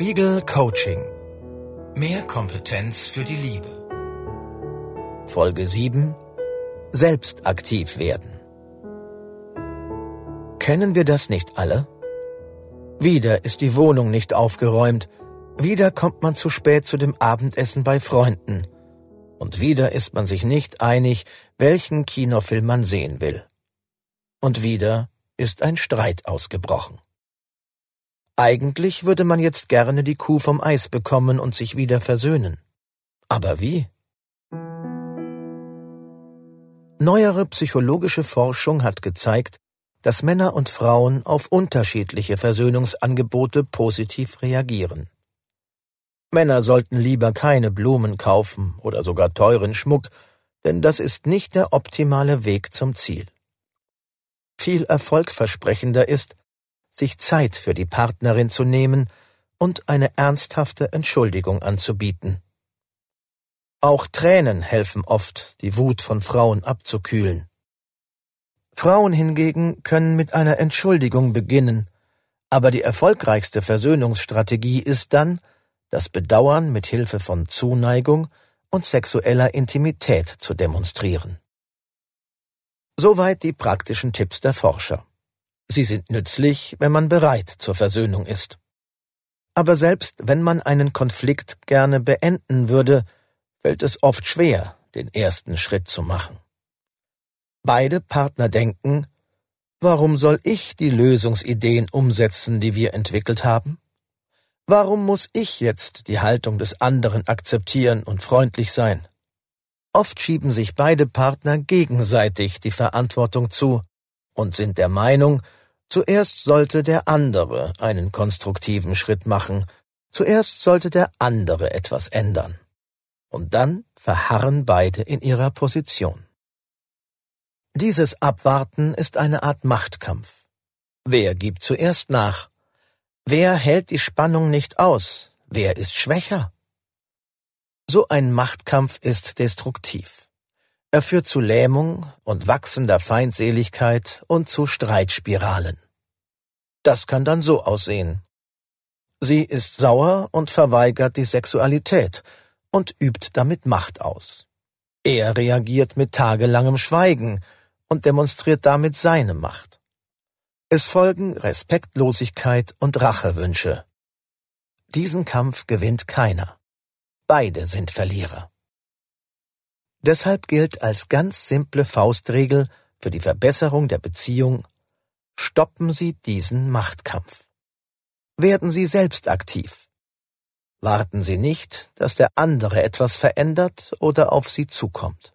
Spiegel Coaching. Mehr Kompetenz für die Liebe. Folge 7. Selbst aktiv werden. Kennen wir das nicht alle? Wieder ist die Wohnung nicht aufgeräumt, wieder kommt man zu spät zu dem Abendessen bei Freunden, und wieder ist man sich nicht einig, welchen Kinofilm man sehen will. Und wieder ist ein Streit ausgebrochen. Eigentlich würde man jetzt gerne die Kuh vom Eis bekommen und sich wieder versöhnen. Aber wie? Neuere psychologische Forschung hat gezeigt, dass Männer und Frauen auf unterschiedliche Versöhnungsangebote positiv reagieren. Männer sollten lieber keine Blumen kaufen oder sogar teuren Schmuck, denn das ist nicht der optimale Weg zum Ziel. Viel erfolgversprechender ist, sich Zeit für die Partnerin zu nehmen und eine ernsthafte Entschuldigung anzubieten. Auch Tränen helfen oft, die Wut von Frauen abzukühlen. Frauen hingegen können mit einer Entschuldigung beginnen, aber die erfolgreichste Versöhnungsstrategie ist dann, das Bedauern mit Hilfe von Zuneigung und sexueller Intimität zu demonstrieren. Soweit die praktischen Tipps der Forscher. Sie sind nützlich, wenn man bereit zur Versöhnung ist. Aber selbst wenn man einen Konflikt gerne beenden würde, fällt es oft schwer, den ersten Schritt zu machen. Beide Partner denken, warum soll ich die Lösungsideen umsetzen, die wir entwickelt haben? Warum muss ich jetzt die Haltung des anderen akzeptieren und freundlich sein? Oft schieben sich beide Partner gegenseitig die Verantwortung zu und sind der Meinung, Zuerst sollte der andere einen konstruktiven Schritt machen, zuerst sollte der andere etwas ändern. Und dann verharren beide in ihrer Position. Dieses Abwarten ist eine Art Machtkampf. Wer gibt zuerst nach? Wer hält die Spannung nicht aus? Wer ist schwächer? So ein Machtkampf ist destruktiv. Er führt zu Lähmung und wachsender Feindseligkeit und zu Streitspiralen. Das kann dann so aussehen. Sie ist sauer und verweigert die Sexualität und übt damit Macht aus. Er reagiert mit tagelangem Schweigen und demonstriert damit seine Macht. Es folgen Respektlosigkeit und Rachewünsche. Diesen Kampf gewinnt keiner. Beide sind Verlierer. Deshalb gilt als ganz simple Faustregel für die Verbesserung der Beziehung Stoppen Sie diesen Machtkampf. Werden Sie selbst aktiv. Warten Sie nicht, dass der andere etwas verändert oder auf Sie zukommt.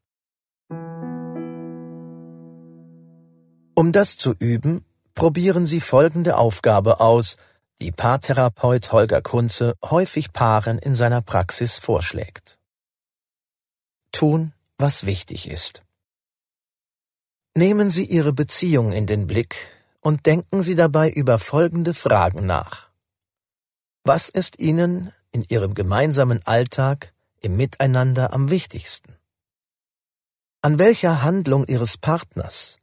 Um das zu üben, probieren Sie folgende Aufgabe aus, die Paartherapeut Holger Kunze häufig Paaren in seiner Praxis vorschlägt tun, was wichtig ist. Nehmen Sie Ihre Beziehung in den Blick und denken Sie dabei über folgende Fragen nach. Was ist Ihnen in Ihrem gemeinsamen Alltag im Miteinander am wichtigsten? An welcher Handlung Ihres Partners,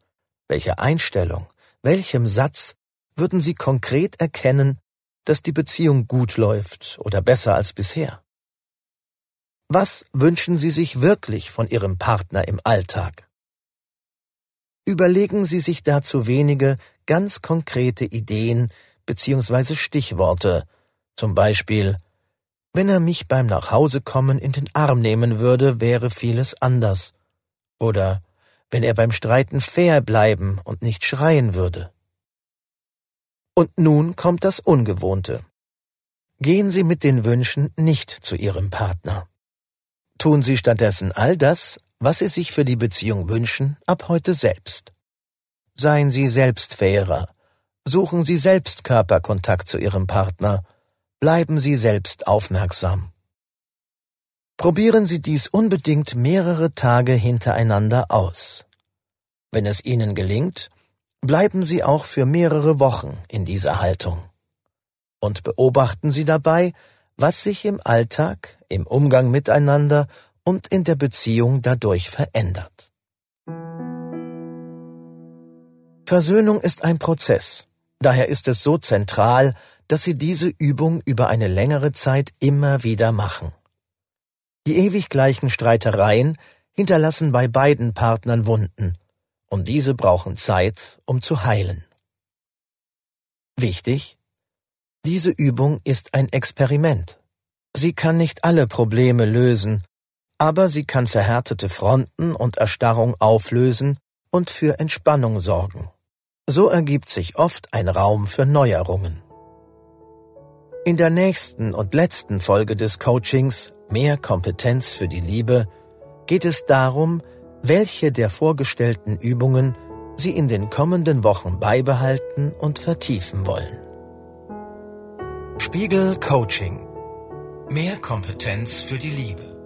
welcher Einstellung, welchem Satz würden Sie konkret erkennen, dass die Beziehung gut läuft oder besser als bisher? Was wünschen Sie sich wirklich von Ihrem Partner im Alltag? Überlegen Sie sich dazu wenige ganz konkrete Ideen bzw. Stichworte, zum Beispiel wenn er mich beim Nachhausekommen in den Arm nehmen würde, wäre vieles anders. Oder wenn er beim Streiten fair bleiben und nicht schreien würde. Und nun kommt das Ungewohnte. Gehen Sie mit den Wünschen nicht zu Ihrem Partner. Tun Sie stattdessen all das, was Sie sich für die Beziehung wünschen, ab heute selbst. Seien Sie selbst fairer. Suchen Sie selbst Körperkontakt zu Ihrem Partner. Bleiben Sie selbst aufmerksam. Probieren Sie dies unbedingt mehrere Tage hintereinander aus. Wenn es Ihnen gelingt, bleiben Sie auch für mehrere Wochen in dieser Haltung. Und beobachten Sie dabei, was sich im Alltag, im Umgang miteinander und in der Beziehung dadurch verändert. Versöhnung ist ein Prozess. Daher ist es so zentral, dass Sie diese Übung über eine längere Zeit immer wieder machen. Die ewig gleichen Streitereien hinterlassen bei beiden Partnern Wunden, und diese brauchen Zeit, um zu heilen. Wichtig? Diese Übung ist ein Experiment. Sie kann nicht alle Probleme lösen, aber sie kann verhärtete Fronten und Erstarrung auflösen und für Entspannung sorgen. So ergibt sich oft ein Raum für Neuerungen. In der nächsten und letzten Folge des Coachings Mehr Kompetenz für die Liebe geht es darum, welche der vorgestellten Übungen Sie in den kommenden Wochen beibehalten und vertiefen wollen. Spiegel Coaching. Mehr Kompetenz für die Liebe